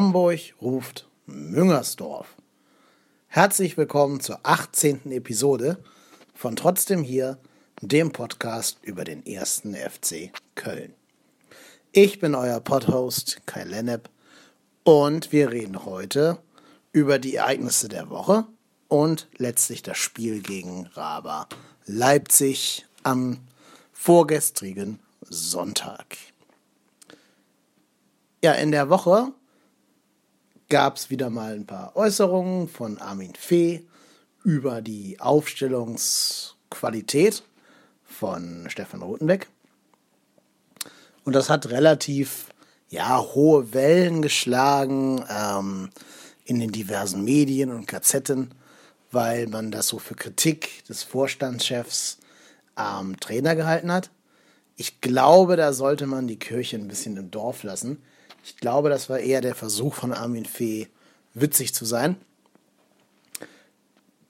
Hamburg ruft Müngersdorf. Herzlich willkommen zur 18. Episode von Trotzdem hier, dem Podcast über den ersten FC Köln. Ich bin euer Podhost Kai Lennep und wir reden heute über die Ereignisse der Woche und letztlich das Spiel gegen Raba Leipzig am vorgestrigen Sonntag. Ja, in der Woche gab es wieder mal ein paar Äußerungen von Armin Fee über die Aufstellungsqualität von Stefan Rotenbeck. Und das hat relativ ja, hohe Wellen geschlagen ähm, in den diversen Medien und Gazetten, weil man das so für Kritik des Vorstandschefs am ähm, Trainer gehalten hat. Ich glaube, da sollte man die Kirche ein bisschen im Dorf lassen. Ich glaube, das war eher der Versuch von Armin Fee, witzig zu sein.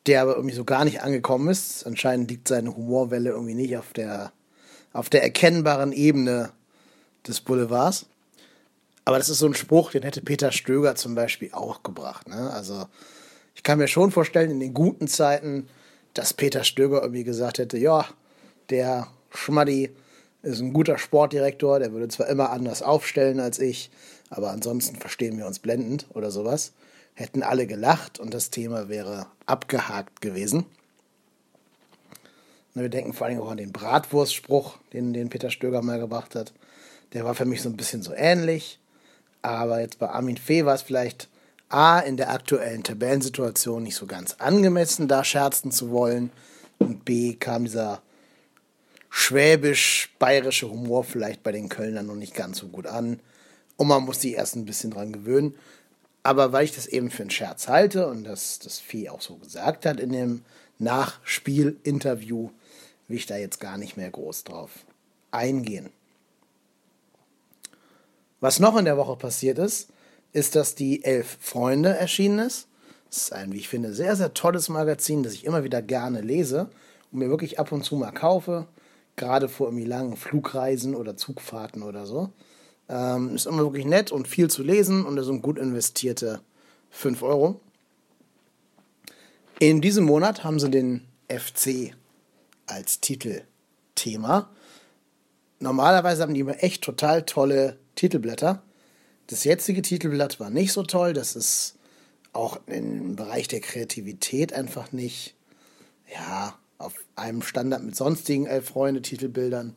Der aber irgendwie so gar nicht angekommen ist. Anscheinend liegt seine Humorwelle irgendwie nicht auf der, auf der erkennbaren Ebene des Boulevards. Aber das ist so ein Spruch, den hätte Peter Stöger zum Beispiel auch gebracht. Ne? Also ich kann mir schon vorstellen, in den guten Zeiten, dass Peter Stöger irgendwie gesagt hätte, ja, der Schmaddi ist ein guter Sportdirektor, der würde zwar immer anders aufstellen als ich, aber ansonsten verstehen wir uns blendend oder sowas. Hätten alle gelacht und das Thema wäre abgehakt gewesen. Wir denken vor allem auch an den Bratwurstspruch, den, den Peter Stöger mal gebracht hat. Der war für mich so ein bisschen so ähnlich. Aber jetzt bei Armin Fee war es vielleicht A, in der aktuellen Tabellensituation nicht so ganz angemessen, da scherzen zu wollen. Und B, kam dieser schwäbisch-bayerische Humor vielleicht bei den Kölnern noch nicht ganz so gut an. Und man muss sich erst ein bisschen dran gewöhnen. Aber weil ich das eben für einen Scherz halte und das das Vieh auch so gesagt hat in dem Nachspielinterview, will ich da jetzt gar nicht mehr groß drauf eingehen. Was noch in der Woche passiert ist, ist, dass die Elf Freunde erschienen ist. Das ist ein, wie ich finde, sehr, sehr tolles Magazin, das ich immer wieder gerne lese und mir wirklich ab und zu mal kaufe gerade vor irgendwie langen Flugreisen oder Zugfahrten oder so. Ähm, ist immer wirklich nett und viel zu lesen und es sind gut investierte 5 Euro. In diesem Monat haben sie den FC als Titelthema. Normalerweise haben die immer echt total tolle Titelblätter. Das jetzige Titelblatt war nicht so toll. Das ist auch im Bereich der Kreativität einfach nicht, ja, auf einem Standard mit sonstigen Elf-Freunde-Titelbildern.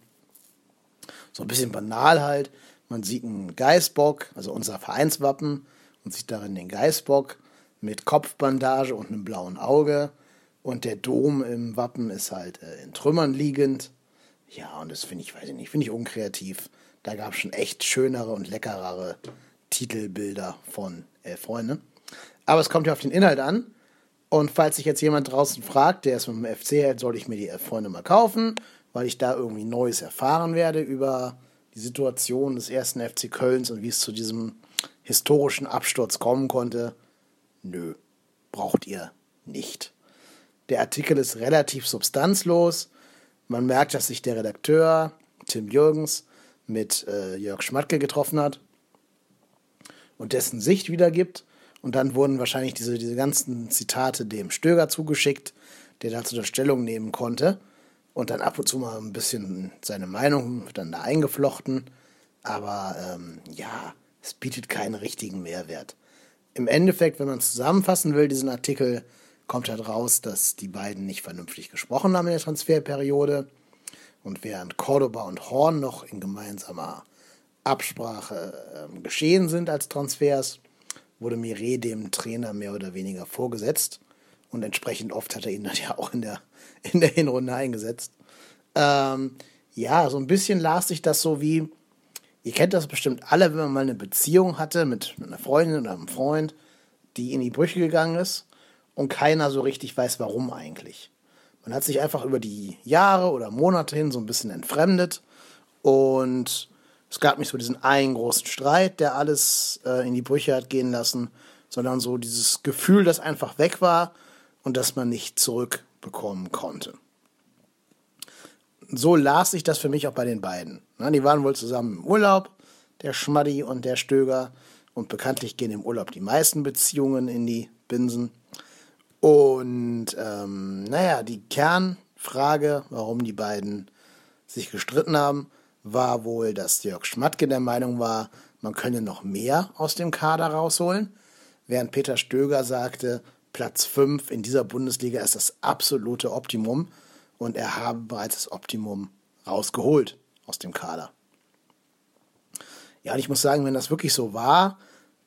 So ein bisschen banal halt. Man sieht einen Geißbock, also unser Vereinswappen, und sieht darin den Geißbock mit Kopfbandage und einem blauen Auge. Und der Dom im Wappen ist halt äh, in Trümmern liegend. Ja, und das finde ich, weiß ich nicht, finde ich unkreativ. Da gab es schon echt schönere und leckerere Titelbilder von Elf Freunde. Aber es kommt ja auf den Inhalt an. Und falls sich jetzt jemand draußen fragt, der es mit dem FC hält, soll ich mir die Freunde mal kaufen, weil ich da irgendwie Neues erfahren werde über die Situation des ersten FC Kölns und wie es zu diesem historischen Absturz kommen konnte. Nö, braucht ihr nicht. Der Artikel ist relativ substanzlos. Man merkt, dass sich der Redakteur Tim Jürgens mit äh, Jörg Schmatke getroffen hat und dessen Sicht wiedergibt. Und dann wurden wahrscheinlich diese, diese ganzen Zitate dem Stöger zugeschickt, der dazu der Stellung nehmen konnte. Und dann ab und zu mal ein bisschen seine Meinung dann da eingeflochten. Aber ähm, ja, es bietet keinen richtigen Mehrwert. Im Endeffekt, wenn man es zusammenfassen will, diesen Artikel, kommt halt raus, dass die beiden nicht vernünftig gesprochen haben in der Transferperiode. Und während Cordoba und Horn noch in gemeinsamer Absprache äh, geschehen sind als Transfers, wurde Mire dem Trainer mehr oder weniger vorgesetzt. Und entsprechend oft hat er ihn dann ja auch in der, in der Hinrunde eingesetzt. Ähm, ja, so ein bisschen las sich das so wie, ihr kennt das bestimmt alle, wenn man mal eine Beziehung hatte mit einer Freundin oder einem Freund, die in die Brüche gegangen ist und keiner so richtig weiß, warum eigentlich. Man hat sich einfach über die Jahre oder Monate hin so ein bisschen entfremdet und es gab nicht so diesen einen großen Streit, der alles äh, in die Brüche hat gehen lassen, sondern so dieses Gefühl, das einfach weg war und das man nicht zurückbekommen konnte. So las sich das für mich auch bei den beiden. Na, die waren wohl zusammen im Urlaub, der Schmaddi und der Stöger, Und bekanntlich gehen im Urlaub die meisten Beziehungen in die Binsen. Und ähm, naja, die Kernfrage, warum die beiden sich gestritten haben, war wohl, dass Jörg Schmatke der Meinung war, man könne noch mehr aus dem Kader rausholen, während Peter Stöger sagte, Platz 5 in dieser Bundesliga ist das absolute Optimum und er habe bereits das Optimum rausgeholt aus dem Kader. Ja, und ich muss sagen, wenn das wirklich so war,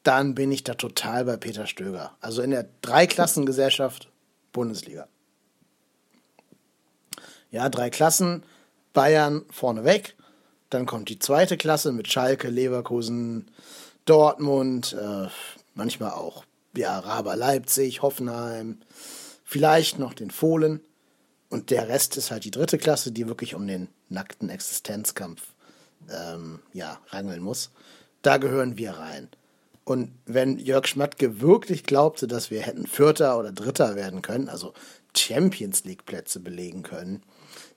dann bin ich da total bei Peter Stöger. Also in der Dreiklassengesellschaft Bundesliga. Ja, drei Klassen, Bayern vorneweg, dann kommt die zweite Klasse mit Schalke, Leverkusen, Dortmund, äh, manchmal auch ja, Raber Leipzig, Hoffenheim, vielleicht noch den Fohlen. Und der Rest ist halt die dritte Klasse, die wirklich um den nackten Existenzkampf ähm, ja, rangeln muss. Da gehören wir rein. Und wenn Jörg Schmatke wirklich glaubte, dass wir hätten Vierter oder Dritter werden können, also Champions League Plätze belegen können,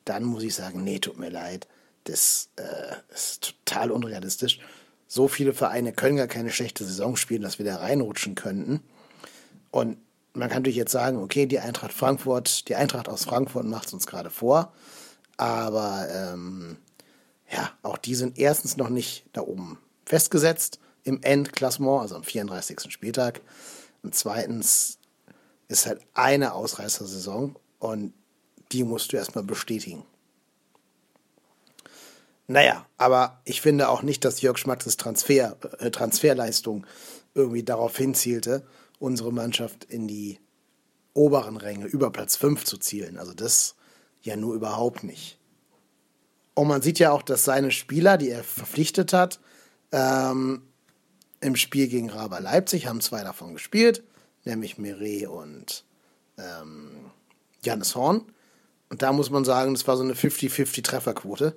dann muss ich sagen, nee, tut mir leid. Das äh, ist total unrealistisch. So viele Vereine können gar keine schlechte Saison spielen, dass wir da reinrutschen könnten. Und man kann natürlich jetzt sagen, okay, die Eintracht Frankfurt, die Eintracht aus Frankfurt macht es uns gerade vor. Aber ähm, ja, auch die sind erstens noch nicht da oben festgesetzt im Endklassement, also am 34. Spieltag. Und zweitens ist halt eine Ausreißersaison und die musst du erstmal bestätigen. Naja, aber ich finde auch nicht, dass Jörg Schmattes Transfer, äh, Transferleistung irgendwie darauf hinzielte, unsere Mannschaft in die oberen Ränge über Platz 5 zu zielen. Also das ja nur überhaupt nicht. Und man sieht ja auch, dass seine Spieler, die er verpflichtet hat, ähm, im Spiel gegen Raber Leipzig haben zwei davon gespielt, nämlich Mire und ähm, Janis Horn. Und da muss man sagen, das war so eine 50-50 Trefferquote.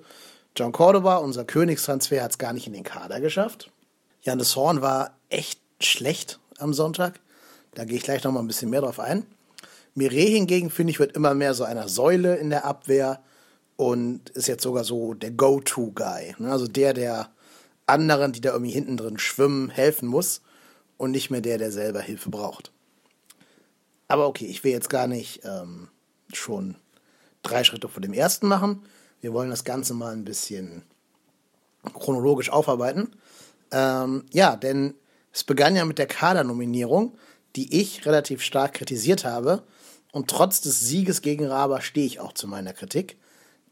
John Cordoba, unser Königstransfer, hat es gar nicht in den Kader geschafft. Janis Horn war echt schlecht am Sonntag. Da gehe ich gleich noch mal ein bisschen mehr drauf ein. Mire hingegen, finde ich, wird immer mehr so einer Säule in der Abwehr und ist jetzt sogar so der Go-To-Guy. Ne? Also der, der anderen, die da irgendwie hinten drin schwimmen, helfen muss und nicht mehr der, der selber Hilfe braucht. Aber okay, ich will jetzt gar nicht ähm, schon drei Schritte vor dem ersten machen. Wir wollen das Ganze mal ein bisschen chronologisch aufarbeiten. Ähm, ja, denn es begann ja mit der Kadernominierung, die ich relativ stark kritisiert habe. Und trotz des Sieges gegen Raber stehe ich auch zu meiner Kritik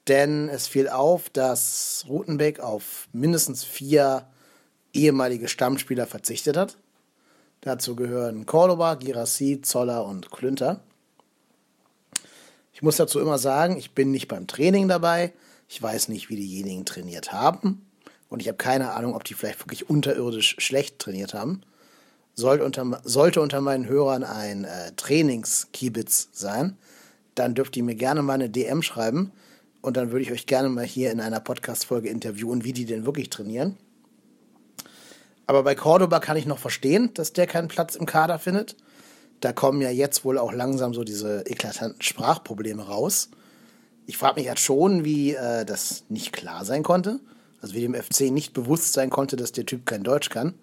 denn es fiel auf, dass Rutenbeck auf mindestens vier ehemalige Stammspieler verzichtet hat. Dazu gehören Cordoba, Girassi, Zoller und Klünter. Ich muss dazu immer sagen, ich bin nicht beim Training dabei. Ich weiß nicht, wie diejenigen trainiert haben. Und ich habe keine Ahnung, ob die vielleicht wirklich unterirdisch schlecht trainiert haben. Sollte unter, sollte unter meinen Hörern ein äh, Trainingskibitz sein, dann dürft ihr mir gerne mal eine DM schreiben und dann würde ich euch gerne mal hier in einer Podcast-Folge interviewen, wie die denn wirklich trainieren. Aber bei Cordoba kann ich noch verstehen, dass der keinen Platz im Kader findet. Da kommen ja jetzt wohl auch langsam so diese eklatanten Sprachprobleme raus. Ich frage mich jetzt schon, wie äh, das nicht klar sein konnte. Also wie dem FC nicht bewusst sein konnte, dass der Typ kein Deutsch kann.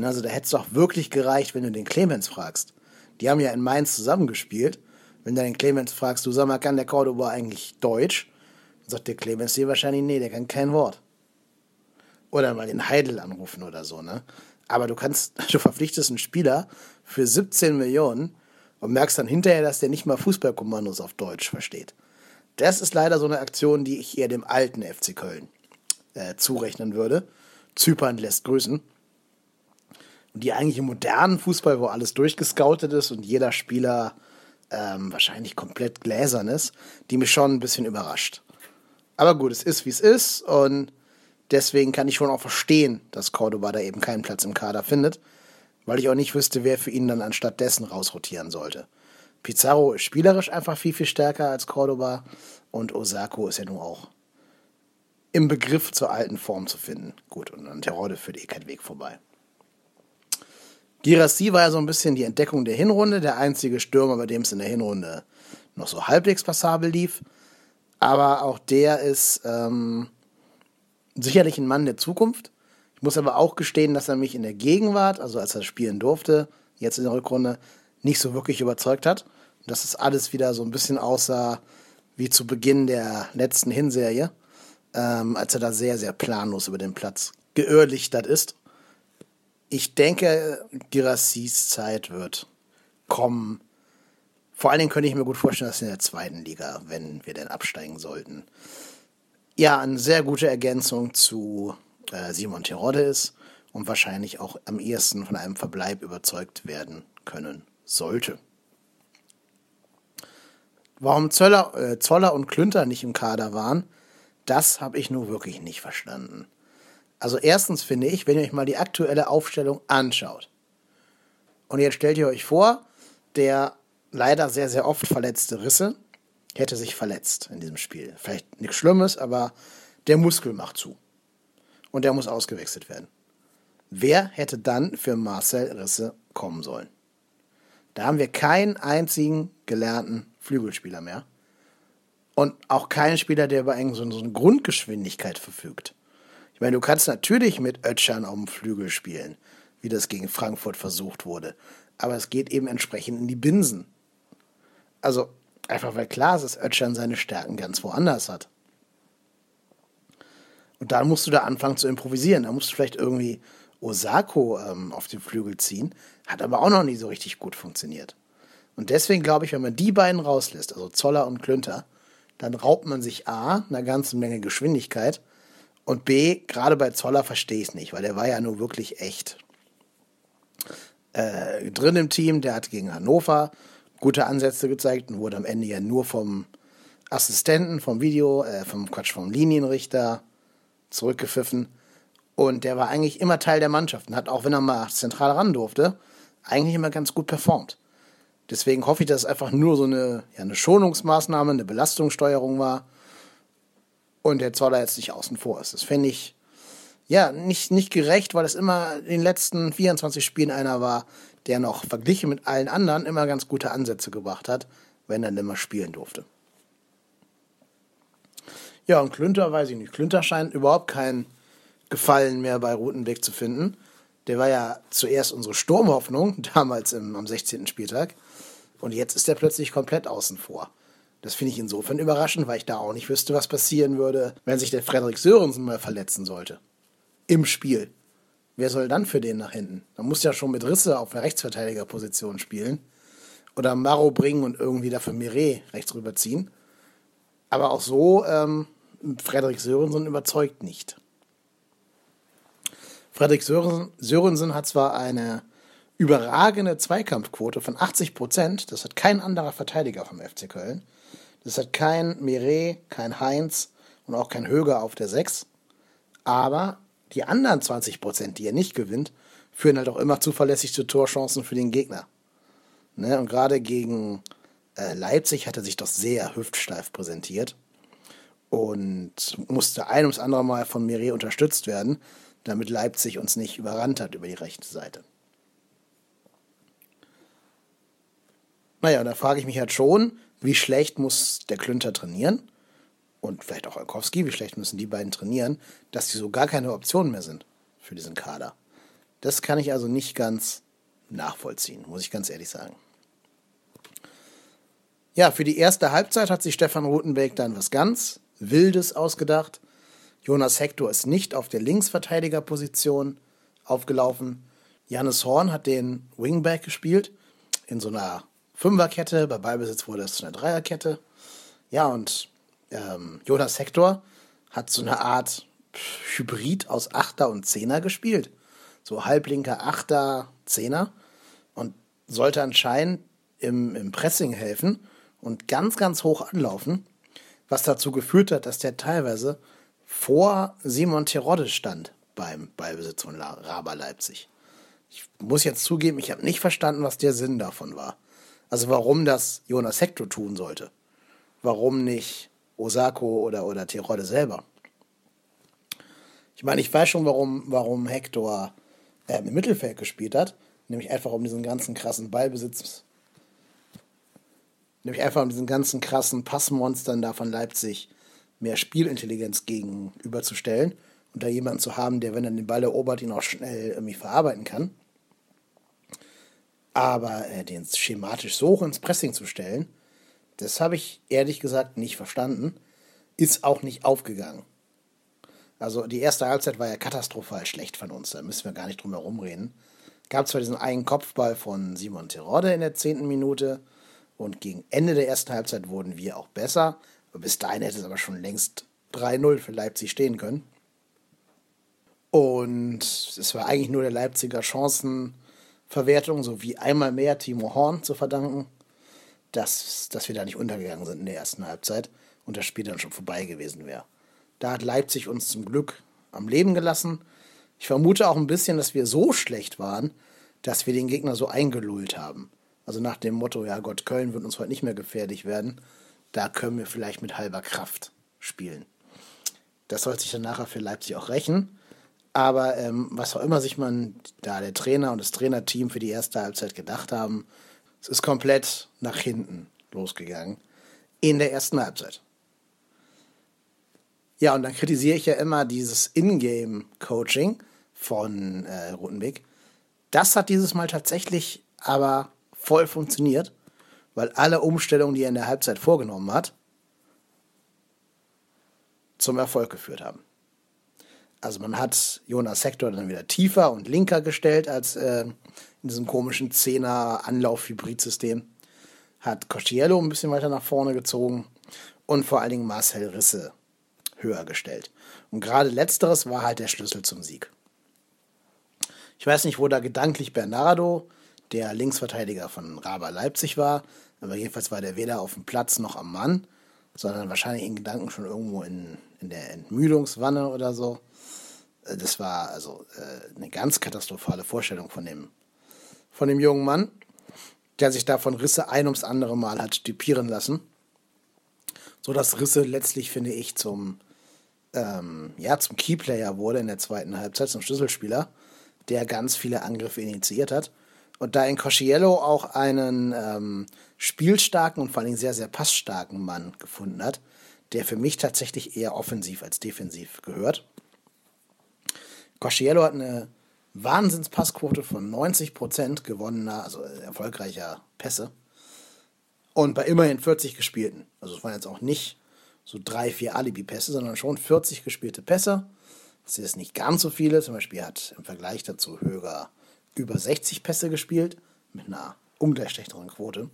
Also da hätte es doch wirklich gereicht, wenn du den Clemens fragst. Die haben ja in Mainz zusammengespielt. Wenn du den Clemens fragst, du sag mal, kann der Cordoba eigentlich Deutsch? sagt der Clemens hier wahrscheinlich, nee, der kann kein Wort. Oder mal den Heidel anrufen oder so, ne? Aber du kannst, du verpflichtest einen Spieler für 17 Millionen und merkst dann hinterher, dass der nicht mal Fußballkommandos auf Deutsch versteht. Das ist leider so eine Aktion, die ich eher dem alten FC Köln äh, zurechnen würde. Zypern lässt grüßen. Und die eigentlich im modernen Fußball, wo alles durchgescoutet ist und jeder Spieler ähm, wahrscheinlich komplett gläsern ist, die mich schon ein bisschen überrascht. Aber gut, es ist wie es ist und deswegen kann ich schon auch verstehen, dass Cordoba da eben keinen Platz im Kader findet, weil ich auch nicht wüsste, wer für ihn dann anstatt dessen rausrotieren sollte. Pizarro ist spielerisch einfach viel, viel stärker als Cordoba und Osako ist ja nun auch im Begriff zur alten Form zu finden. Gut, und an Terode führt eh kein Weg vorbei. Girassi war ja so ein bisschen die Entdeckung der Hinrunde, der einzige Stürmer, bei dem es in der Hinrunde noch so halbwegs passabel lief. Aber auch der ist ähm, sicherlich ein Mann der Zukunft. Ich muss aber auch gestehen, dass er mich in der Gegenwart, also als er spielen durfte, jetzt in der Rückrunde, nicht so wirklich überzeugt hat. Dass es alles wieder so ein bisschen aussah wie zu Beginn der letzten Hinserie, ähm, als er da sehr, sehr planlos über den Platz geirrlichtert ist. Ich denke, Girassis Zeit wird kommen. Vor allen Dingen könnte ich mir gut vorstellen, dass in der zweiten Liga, wenn wir denn absteigen sollten, ja, eine sehr gute Ergänzung zu äh, Simon Terodde ist und wahrscheinlich auch am ehesten von einem Verbleib überzeugt werden können sollte. Warum Zöller, äh, Zoller und Klünter nicht im Kader waren, das habe ich nur wirklich nicht verstanden. Also erstens finde ich, wenn ihr euch mal die aktuelle Aufstellung anschaut, und jetzt stellt ihr euch vor, der leider sehr, sehr oft verletzte Risse hätte sich verletzt in diesem Spiel. Vielleicht nichts Schlimmes, aber der Muskel macht zu. Und der muss ausgewechselt werden. Wer hätte dann für Marcel Risse kommen sollen? Da haben wir keinen einzigen gelernten Flügelspieler mehr. Und auch keinen Spieler, der über so eine Grundgeschwindigkeit verfügt. Ich meine, du kannst natürlich mit Ötschern auf dem Flügel spielen, wie das gegen Frankfurt versucht wurde. Aber es geht eben entsprechend in die Binsen. Also, einfach weil klar ist, dass Ötschern seine Stärken ganz woanders hat. Und dann musst du da anfangen zu improvisieren. Da musst du vielleicht irgendwie Osako ähm, auf den Flügel ziehen. Hat aber auch noch nie so richtig gut funktioniert. Und deswegen glaube ich, wenn man die beiden rauslässt, also Zoller und Klünter, dann raubt man sich A, einer ganzen Menge Geschwindigkeit und B, gerade bei Zoller verstehe ich es nicht, weil der war ja nur wirklich echt äh, drin im Team. Der hat gegen Hannover gute Ansätze gezeigt und wurde am Ende ja nur vom Assistenten, vom Video, äh, vom Quatsch, vom Linienrichter zurückgepfiffen. Und der war eigentlich immer Teil der Mannschaft und hat auch, wenn er mal zentral ran durfte, eigentlich immer ganz gut performt. Deswegen hoffe ich, dass es einfach nur so eine, ja, eine Schonungsmaßnahme, eine Belastungssteuerung war und der Zoller jetzt nicht außen vor ist. Das fände ich ja nicht, nicht gerecht, weil es immer in den letzten 24 Spielen einer war, der noch verglichen mit allen anderen immer ganz gute Ansätze gebracht hat, wenn er immer spielen durfte. Ja, und Klünter weiß ich nicht. Klünter scheint überhaupt kein Gefallen mehr bei Rutenbeck zu finden. Der war ja zuerst unsere Sturmhoffnung, damals im, am 16. Spieltag. Und jetzt ist er plötzlich komplett außen vor. Das finde ich insofern überraschend, weil ich da auch nicht wüsste, was passieren würde, wenn sich der Frederik Sörensen mal verletzen sollte. Im Spiel. Wer soll dann für den nach hinten? Man muss ja schon mit Risse auf der Rechtsverteidigerposition spielen. Oder Maro bringen und irgendwie dafür Mireille rechts rüberziehen. Aber auch so, ähm, Frederik Sörensen überzeugt nicht. Frederik Sörensen, hat zwar eine überragende Zweikampfquote von 80 Prozent. Das hat kein anderer Verteidiger vom FC Köln. Das hat kein Mire, kein Heinz und auch kein Höger auf der 6. Aber die anderen 20 Prozent, die er nicht gewinnt, führen halt auch immer zuverlässig zu Torchancen für den Gegner. Ne? Und gerade gegen äh, Leipzig hat er sich doch sehr hüftsteif präsentiert und musste ein ums andere Mal von Mire unterstützt werden, damit Leipzig uns nicht überrannt hat über die rechte Seite. Naja, da frage ich mich halt schon, wie schlecht muss der Klünter trainieren? Und vielleicht auch Olkowski, wie schlecht müssen die beiden trainieren, dass sie so gar keine Option mehr sind für diesen Kader. Das kann ich also nicht ganz nachvollziehen, muss ich ganz ehrlich sagen. Ja, für die erste Halbzeit hat sich Stefan Rutenbeck dann was ganz Wildes ausgedacht. Jonas Hector ist nicht auf der Linksverteidigerposition aufgelaufen. Janis Horn hat den Wingback gespielt in so einer Fünferkette, bei Ballbesitz wurde es zu einer Dreierkette. Ja, und ähm, Jonas Hector hat so eine Art Hybrid aus Achter und Zehner gespielt. So halblinker Achter, Zehner. Und sollte anscheinend im, im Pressing helfen und ganz, ganz hoch anlaufen. Was dazu geführt hat, dass der teilweise vor Simon Terodde stand beim Ballbesitz von Raber Leipzig. Ich muss jetzt zugeben, ich habe nicht verstanden, was der Sinn davon war. Also warum das Jonas Hector tun sollte. Warum nicht Osako oder, oder Tirode selber. Ich meine, ich weiß schon, warum, warum Hector äh, im Mittelfeld gespielt hat. Nämlich einfach um diesen ganzen krassen Ballbesitz. Nämlich einfach diesen ganzen krassen Passmonstern da von Leipzig mehr Spielintelligenz gegenüberzustellen. und da jemanden zu haben, der, wenn er den Ball erobert, ihn auch schnell irgendwie verarbeiten kann. Aber äh, den schematisch so hoch ins Pressing zu stellen, das habe ich ehrlich gesagt nicht verstanden. Ist auch nicht aufgegangen. Also die erste Halbzeit war ja katastrophal schlecht von uns, da müssen wir gar nicht drum herum reden. Gab zwar diesen einen Kopfball von Simon Terodde in der zehnten Minute und gegen Ende der ersten Halbzeit wurden wir auch besser. Bis dahin hätte es aber schon längst 3-0 für Leipzig stehen können. Und es war eigentlich nur der Leipziger Chancenverwertung sowie einmal mehr Timo Horn zu verdanken, dass, dass wir da nicht untergegangen sind in der ersten Halbzeit und das Spiel dann schon vorbei gewesen wäre. Da hat Leipzig uns zum Glück am Leben gelassen. Ich vermute auch ein bisschen, dass wir so schlecht waren, dass wir den Gegner so eingelullt haben. Also nach dem Motto, ja Gott, Köln wird uns heute nicht mehr gefährlich werden, da können wir vielleicht mit halber Kraft spielen. Das soll sich dann nachher für Leipzig auch rächen. Aber ähm, was auch immer sich man da der Trainer und das Trainerteam für die erste Halbzeit gedacht haben, es ist komplett nach hinten losgegangen in der ersten Halbzeit. Ja, und dann kritisiere ich ja immer dieses Ingame-Coaching von äh, Rutenbeck. Das hat dieses Mal tatsächlich aber voll funktioniert, weil alle Umstellungen, die er in der Halbzeit vorgenommen hat, zum Erfolg geführt haben. Also man hat Jonas Sektor dann wieder tiefer und linker gestellt als äh, in diesem komischen Zehner-Anlauf-Hybrid-System. Hat Cosciello ein bisschen weiter nach vorne gezogen und vor allen Dingen Marcel Risse höher gestellt. Und gerade letzteres war halt der Schlüssel zum Sieg. Ich weiß nicht, wo da gedanklich Bernardo, der Linksverteidiger von Raba Leipzig war, aber jedenfalls war der weder auf dem Platz noch am Mann, sondern wahrscheinlich in Gedanken schon irgendwo in, in der Entmüdungswanne oder so. Äh, das war also äh, eine ganz katastrophale Vorstellung von dem, von dem jungen Mann, der sich da von Risse ein ums andere Mal hat typieren lassen. So dass Risse letztlich, finde ich, zum ähm, ja, zum Keyplayer wurde in der zweiten Halbzeit, zum Schlüsselspieler, der ganz viele Angriffe initiiert hat. Und da in Cosciello auch einen ähm, spielstarken und vor allem sehr, sehr passstarken Mann gefunden hat, der für mich tatsächlich eher offensiv als defensiv gehört. Cosciello hat eine Wahnsinnspassquote von 90% gewonnener, also erfolgreicher Pässe. Und bei immerhin 40 gespielten. Also es waren jetzt auch nicht so drei, vier Alibi-Pässe, sondern schon 40 gespielte Pässe. Das ist nicht ganz so viele. Zum Beispiel hat im Vergleich dazu Höger über 60 Pässe gespielt, mit einer ungleich schlechteren Quote.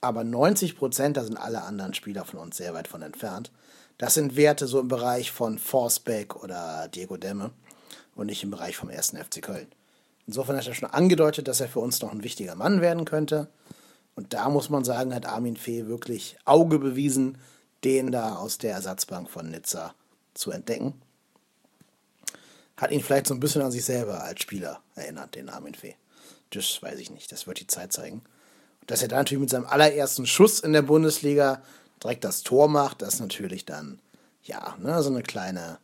Aber 90 Prozent, da sind alle anderen Spieler von uns sehr weit von entfernt. Das sind Werte so im Bereich von Forsbeck oder Diego Demme und nicht im Bereich vom ersten FC Köln. Insofern hat er schon angedeutet, dass er für uns noch ein wichtiger Mann werden könnte. Und da muss man sagen, hat Armin Fee wirklich Auge bewiesen, den da aus der Ersatzbank von Nizza zu entdecken. Hat ihn vielleicht so ein bisschen an sich selber als Spieler erinnert, den Armin Fee. Das weiß ich nicht, das wird die Zeit zeigen. Dass er da natürlich mit seinem allerersten Schuss in der Bundesliga direkt das Tor macht, das ist natürlich dann, ja, ne, so eine kleine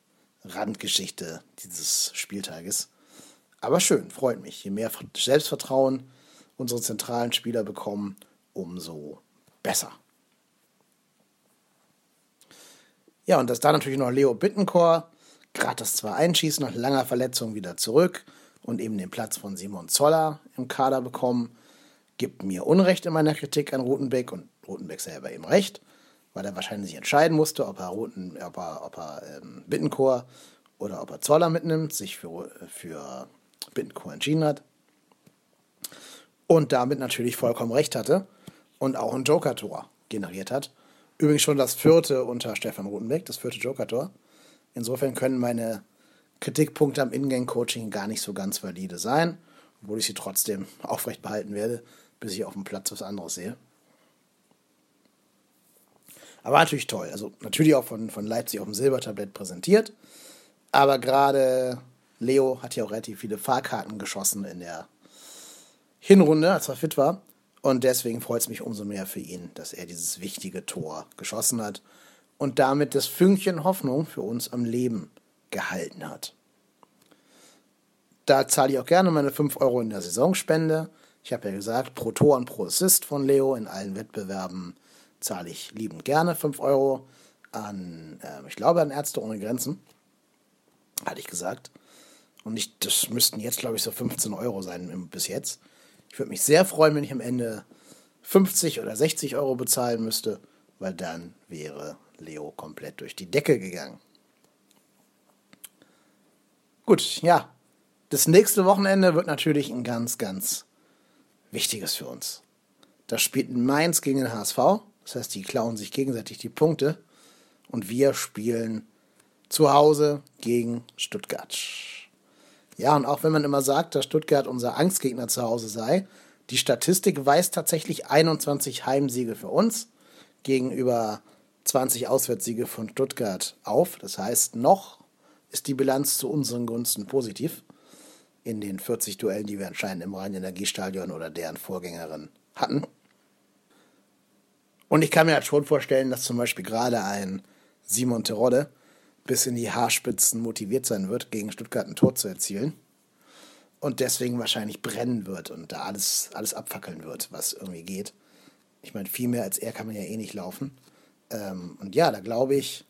Randgeschichte dieses Spieltages. Aber schön, freut mich. Je mehr Selbstvertrauen unsere zentralen Spieler bekommen, umso besser. Ja, und dass da natürlich noch Leo Bittencourt gerade das 2-1 nach langer Verletzung wieder zurück und eben den Platz von Simon Zoller im Kader bekommen, gibt mir Unrecht in meiner Kritik an Rotenbeck und Rotenbeck selber eben recht, weil er wahrscheinlich sich entscheiden musste, ob er, Roten, ob er, ob er ähm, Bittencourt oder ob er Zoller mitnimmt, sich für, für Bittencourt entschieden hat und damit natürlich vollkommen recht hatte und auch ein Joker-Tor generiert hat Übrigens schon das vierte unter Stefan Rutenbeck, das vierte Joker-Tor. Insofern können meine Kritikpunkte am Ingame-Coaching gar nicht so ganz valide sein, obwohl ich sie trotzdem aufrecht behalten werde, bis ich auf dem Platz was anderes sehe. Aber natürlich toll. Also natürlich auch von, von Leipzig auf dem Silbertablett präsentiert. Aber gerade Leo hat ja auch relativ viele Fahrkarten geschossen in der Hinrunde, als er fit war. Und deswegen freut es mich umso mehr für ihn, dass er dieses wichtige Tor geschossen hat und damit das Fünkchen Hoffnung für uns am Leben gehalten hat. Da zahle ich auch gerne meine 5 Euro in der Saisonspende. Ich habe ja gesagt, pro Tor und pro Assist von Leo in allen Wettbewerben zahle ich liebend gerne 5 Euro an, äh, ich glaube, an Ärzte ohne Grenzen. hatte ich gesagt. Und ich, das müssten jetzt, glaube ich, so 15 Euro sein bis jetzt. Ich würde mich sehr freuen, wenn ich am Ende 50 oder 60 Euro bezahlen müsste, weil dann wäre Leo komplett durch die Decke gegangen. Gut, ja. Das nächste Wochenende wird natürlich ein ganz, ganz wichtiges für uns. Da spielt Mainz gegen den HSV. Das heißt, die klauen sich gegenseitig die Punkte. Und wir spielen zu Hause gegen Stuttgart. Ja, und auch wenn man immer sagt, dass Stuttgart unser Angstgegner zu Hause sei, die Statistik weist tatsächlich 21 Heimsiege für uns gegenüber 20 Auswärtssiege von Stuttgart auf. Das heißt, noch ist die Bilanz zu unseren Gunsten positiv in den 40 Duellen, die wir anscheinend im Rhein-Energiestadion oder deren Vorgängerin hatten. Und ich kann mir halt schon vorstellen, dass zum Beispiel gerade ein Simon Terodde bis in die Haarspitzen motiviert sein wird, gegen Stuttgart ein Tor zu erzielen. Und deswegen wahrscheinlich brennen wird und da alles, alles abfackeln wird, was irgendwie geht. Ich meine, viel mehr als er kann man ja eh nicht laufen. Ähm, und ja, da glaube ich,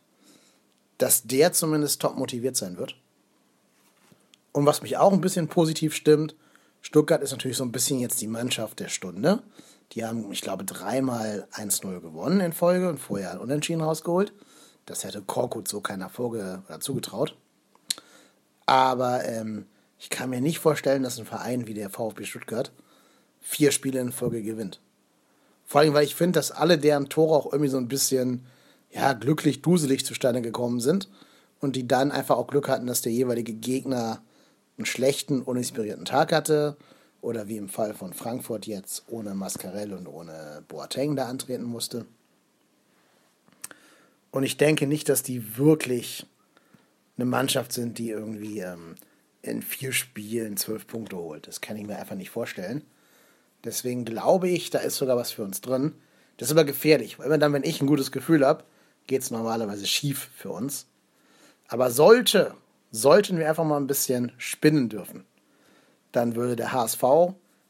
dass der zumindest top motiviert sein wird. Und was mich auch ein bisschen positiv stimmt, Stuttgart ist natürlich so ein bisschen jetzt die Mannschaft der Stunde. Die haben, ich glaube, dreimal 1-0 gewonnen in Folge und vorher Unentschieden rausgeholt. Das hätte Korkut so keiner vorge oder zugetraut. Aber ähm, ich kann mir nicht vorstellen, dass ein Verein wie der VfB Stuttgart vier Spiele in Folge gewinnt. Vor allem, weil ich finde, dass alle deren Tore auch irgendwie so ein bisschen ja, glücklich, duselig zustande gekommen sind und die dann einfach auch Glück hatten, dass der jeweilige Gegner einen schlechten, uninspirierten Tag hatte oder wie im Fall von Frankfurt jetzt ohne Mascarell und ohne Boateng da antreten musste. Und ich denke nicht, dass die wirklich eine Mannschaft sind, die irgendwie ähm, in vier Spielen zwölf Punkte holt. Das kann ich mir einfach nicht vorstellen. Deswegen glaube ich, da ist sogar was für uns drin. Das ist aber gefährlich, weil dann, wenn ich ein gutes Gefühl habe, geht es normalerweise schief für uns. Aber sollte, sollten wir einfach mal ein bisschen spinnen dürfen, dann würde der HSV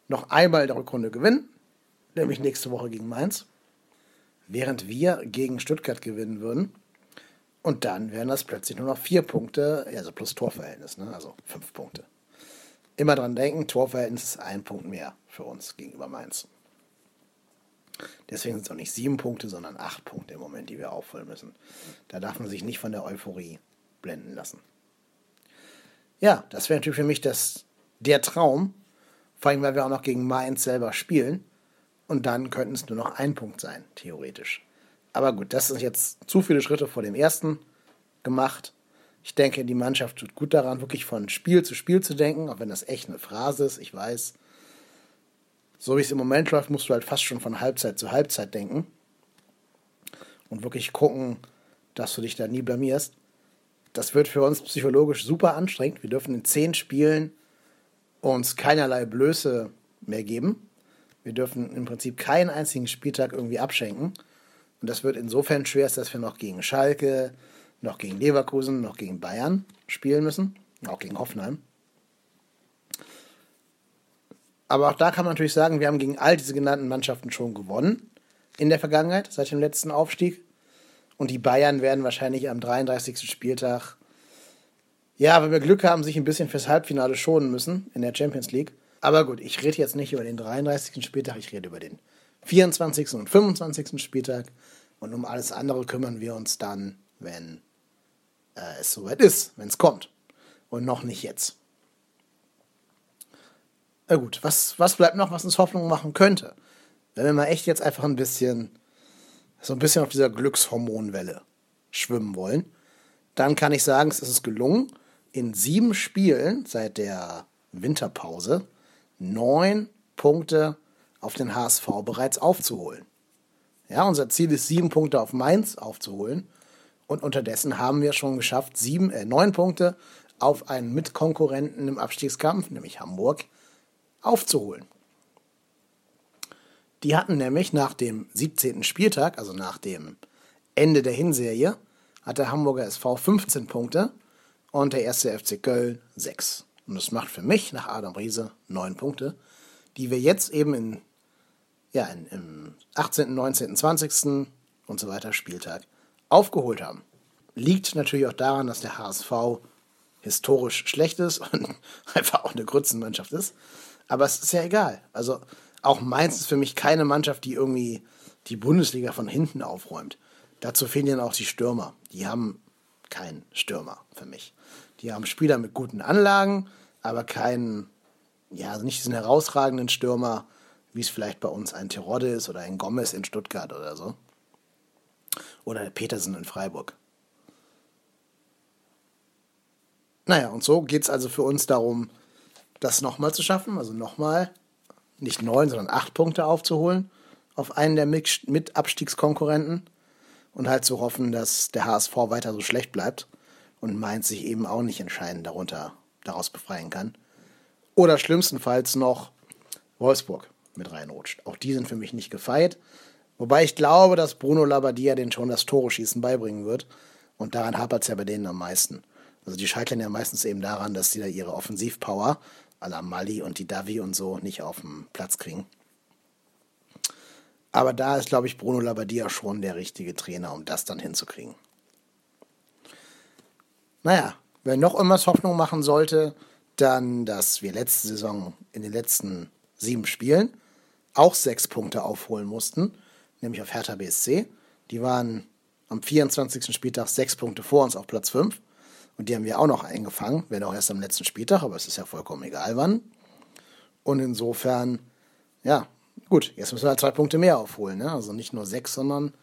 noch einmal in der Rückrunde gewinnen, nämlich nächste Woche gegen Mainz während wir gegen Stuttgart gewinnen würden. Und dann wären das plötzlich nur noch vier Punkte, also plus Torverhältnis, ne? also fünf Punkte. Immer dran denken, Torverhältnis ist ein Punkt mehr für uns gegenüber Mainz. Deswegen sind es auch nicht sieben Punkte, sondern acht Punkte im Moment, die wir auffüllen müssen. Da darf man sich nicht von der Euphorie blenden lassen. Ja, das wäre natürlich für mich das, der Traum, vor allem weil wir auch noch gegen Mainz selber spielen. Und dann könnten es nur noch ein Punkt sein, theoretisch. Aber gut, das sind jetzt zu viele Schritte vor dem ersten gemacht. Ich denke, die Mannschaft tut gut daran, wirklich von Spiel zu Spiel zu denken, auch wenn das echt eine Phrase ist, ich weiß. So wie es im Moment läuft, musst du halt fast schon von Halbzeit zu Halbzeit denken. Und wirklich gucken, dass du dich da nie blamierst. Das wird für uns psychologisch super anstrengend. Wir dürfen in zehn Spielen uns keinerlei Blöße mehr geben. Wir dürfen im Prinzip keinen einzigen Spieltag irgendwie abschenken. Und das wird insofern schwer, dass wir noch gegen Schalke, noch gegen Leverkusen, noch gegen Bayern spielen müssen. Auch gegen Hoffenheim. Aber auch da kann man natürlich sagen, wir haben gegen all diese genannten Mannschaften schon gewonnen in der Vergangenheit, seit dem letzten Aufstieg. Und die Bayern werden wahrscheinlich am 33. Spieltag, ja, wenn wir Glück haben, sich ein bisschen fürs Halbfinale schonen müssen in der Champions League. Aber gut, ich rede jetzt nicht über den 33. Spieltag, ich rede über den 24. und 25. Spieltag. Und um alles andere kümmern wir uns dann, wenn äh, es soweit ist, wenn es kommt. Und noch nicht jetzt. Na gut, was, was bleibt noch, was uns Hoffnung machen könnte? Wenn wir mal echt jetzt einfach ein bisschen, so ein bisschen auf dieser Glückshormonwelle schwimmen wollen, dann kann ich sagen, es ist gelungen, in sieben Spielen seit der Winterpause neun Punkte auf den HSV bereits aufzuholen. Ja, unser Ziel ist, sieben Punkte auf Mainz aufzuholen. Und unterdessen haben wir schon geschafft, sieben, äh, neun Punkte auf einen Mitkonkurrenten im Abstiegskampf, nämlich Hamburg, aufzuholen. Die hatten nämlich nach dem 17. Spieltag, also nach dem Ende der Hinserie, hat der Hamburger SV 15 Punkte und der erste FC Köln 6. Und das macht für mich nach Adam Riese neun Punkte, die wir jetzt eben in, ja, in, im 18., 19., 20. und so weiter Spieltag aufgeholt haben. Liegt natürlich auch daran, dass der HSV historisch schlecht ist und einfach auch eine Grützenmannschaft ist. Aber es ist ja egal. Also auch Mainz ist für mich keine Mannschaft, die irgendwie die Bundesliga von hinten aufräumt. Dazu fehlen ja auch die Stürmer. Die haben keinen Stürmer für mich. Die haben Spieler mit guten Anlagen, aber keinen, ja, also nicht diesen herausragenden Stürmer, wie es vielleicht bei uns ein Terodde ist oder ein Gomez in Stuttgart oder so. Oder Petersen in Freiburg. Naja, und so geht es also für uns darum, das nochmal zu schaffen, also nochmal nicht neun, sondern acht Punkte aufzuholen auf einen der Mitabstiegskonkurrenten und halt zu hoffen, dass der HSV weiter so schlecht bleibt und Mainz sich eben auch nicht entscheidend darunter, daraus befreien kann. Oder schlimmstenfalls noch Wolfsburg mit reinrutscht. Auch die sind für mich nicht gefeit. Wobei ich glaube, dass Bruno Labbadia den schon das Tore-Schießen beibringen wird. Und daran hapert es ja bei denen am meisten. Also die scheitern ja meistens eben daran, dass sie da ihre Offensivpower, à la Mali und die Davi und so, nicht auf den Platz kriegen. Aber da ist, glaube ich, Bruno Labbadia schon der richtige Trainer, um das dann hinzukriegen. Naja, wer noch irgendwas Hoffnung machen sollte, dann, dass wir letzte Saison in den letzten sieben Spielen auch sechs Punkte aufholen mussten, nämlich auf Hertha BSC. Die waren am 24. Spieltag sechs Punkte vor uns auf Platz 5. Und die haben wir auch noch eingefangen, wenn auch erst am letzten Spieltag, aber es ist ja vollkommen egal wann. Und insofern, ja, Gut, jetzt müssen wir halt zwei Punkte mehr aufholen. Ne? Also nicht nur sechs, sondern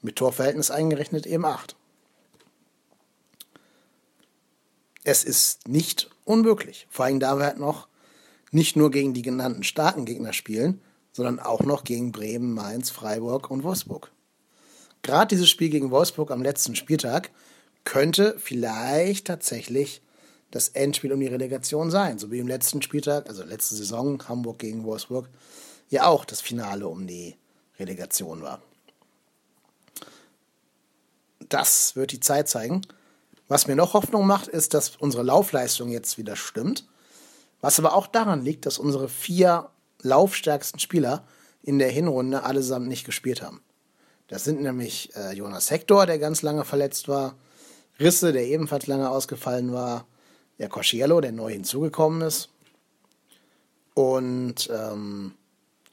mit Torverhältnis eingerechnet eben acht. Es ist nicht unmöglich. Vor allem, da wir halt noch nicht nur gegen die genannten starken Gegner spielen, sondern auch noch gegen Bremen, Mainz, Freiburg und Wolfsburg. Gerade dieses Spiel gegen Wolfsburg am letzten Spieltag könnte vielleicht tatsächlich das Endspiel um die Relegation sein. So wie im letzten Spieltag, also letzte Saison, Hamburg gegen Wolfsburg, ja auch das Finale um die Relegation war. Das wird die Zeit zeigen. Was mir noch Hoffnung macht, ist, dass unsere Laufleistung jetzt wieder stimmt. Was aber auch daran liegt, dass unsere vier laufstärksten Spieler in der Hinrunde allesamt nicht gespielt haben. Das sind nämlich äh, Jonas Hector, der ganz lange verletzt war, Risse, der ebenfalls lange ausgefallen war, ja, Cosciello, der neu hinzugekommen ist, und ähm,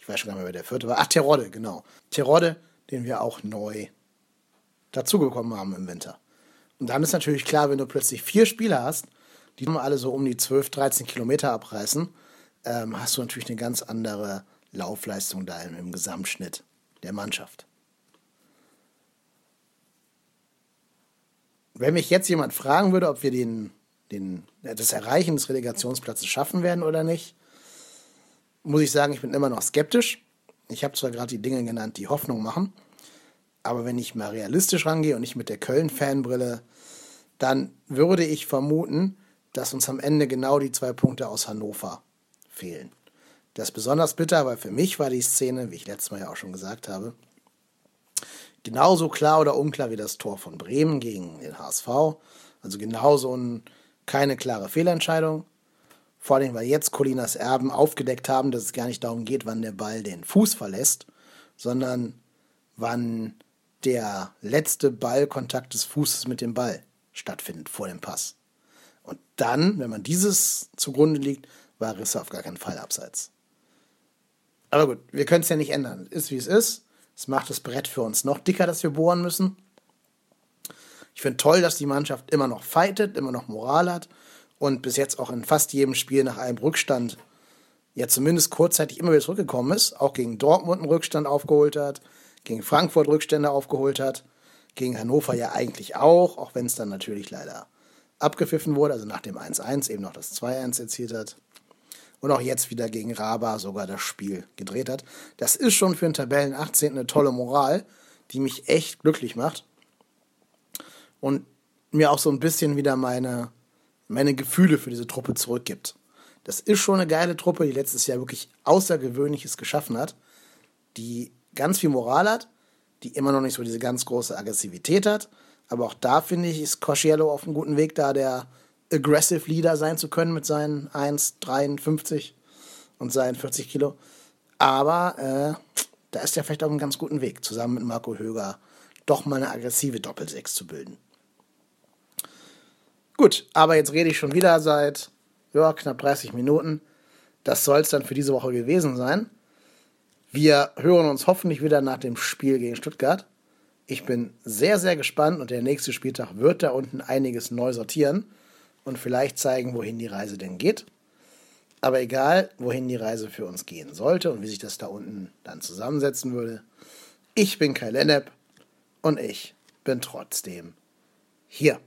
weiß schon gar nicht mehr, wer der vierte war. Ach, Terodde, genau. Terodde, den wir auch neu dazugekommen haben im Winter. Und dann ist natürlich klar, wenn du plötzlich vier Spieler hast, die alle so um die 12, 13 Kilometer abreißen, ähm, hast du natürlich eine ganz andere Laufleistung da im, im Gesamtschnitt der Mannschaft. Wenn mich jetzt jemand fragen würde, ob wir den, den, das Erreichen des Relegationsplatzes schaffen werden oder nicht, muss ich sagen, ich bin immer noch skeptisch. Ich habe zwar gerade die Dinge genannt, die Hoffnung machen, aber wenn ich mal realistisch rangehe und nicht mit der Köln-Fanbrille, dann würde ich vermuten, dass uns am Ende genau die zwei Punkte aus Hannover fehlen. Das ist besonders bitter, weil für mich war die Szene, wie ich letztes Mal ja auch schon gesagt habe, genauso klar oder unklar wie das Tor von Bremen gegen den HSV. Also genauso ein, keine klare Fehlentscheidung, vor allem, weil jetzt Colinas Erben aufgedeckt haben, dass es gar nicht darum geht, wann der Ball den Fuß verlässt, sondern wann der letzte Ballkontakt des Fußes mit dem Ball stattfindet vor dem Pass. Und dann, wenn man dieses zugrunde liegt, war Risse auf gar keinen Fall abseits. Aber gut, wir können es ja nicht ändern. Ist wie es ist. Es macht das Brett für uns noch dicker, dass wir bohren müssen. Ich finde toll, dass die Mannschaft immer noch fightet, immer noch Moral hat und bis jetzt auch in fast jedem Spiel nach einem Rückstand ja zumindest kurzzeitig immer wieder zurückgekommen ist, auch gegen Dortmund einen Rückstand aufgeholt hat, gegen Frankfurt Rückstände aufgeholt hat, gegen Hannover ja eigentlich auch, auch wenn es dann natürlich leider abgepfiffen wurde, also nach dem 1-1 eben noch das 2-1 erzielt hat. Und auch jetzt wieder gegen Raba sogar das Spiel gedreht hat. Das ist schon für den Tabellen 18 eine tolle Moral, die mich echt glücklich macht. Und mir auch so ein bisschen wieder meine meine Gefühle für diese Truppe zurückgibt. Das ist schon eine geile Truppe, die letztes Jahr wirklich Außergewöhnliches geschaffen hat, die ganz viel Moral hat, die immer noch nicht so diese ganz große Aggressivität hat. Aber auch da finde ich, ist Cosciello auf einem guten Weg, da der Aggressive Leader sein zu können mit seinen 1,53 und seinen 40 Kilo. Aber äh, da ist er vielleicht auf einem ganz guten Weg, zusammen mit Marco Höger doch mal eine aggressive Doppelsechs zu bilden. Gut, aber jetzt rede ich schon wieder seit ja, knapp 30 Minuten. Das soll es dann für diese Woche gewesen sein. Wir hören uns hoffentlich wieder nach dem Spiel gegen Stuttgart. Ich bin sehr, sehr gespannt und der nächste Spieltag wird da unten einiges neu sortieren und vielleicht zeigen, wohin die Reise denn geht. Aber egal, wohin die Reise für uns gehen sollte und wie sich das da unten dann zusammensetzen würde, ich bin Kai Lennep und ich bin trotzdem hier.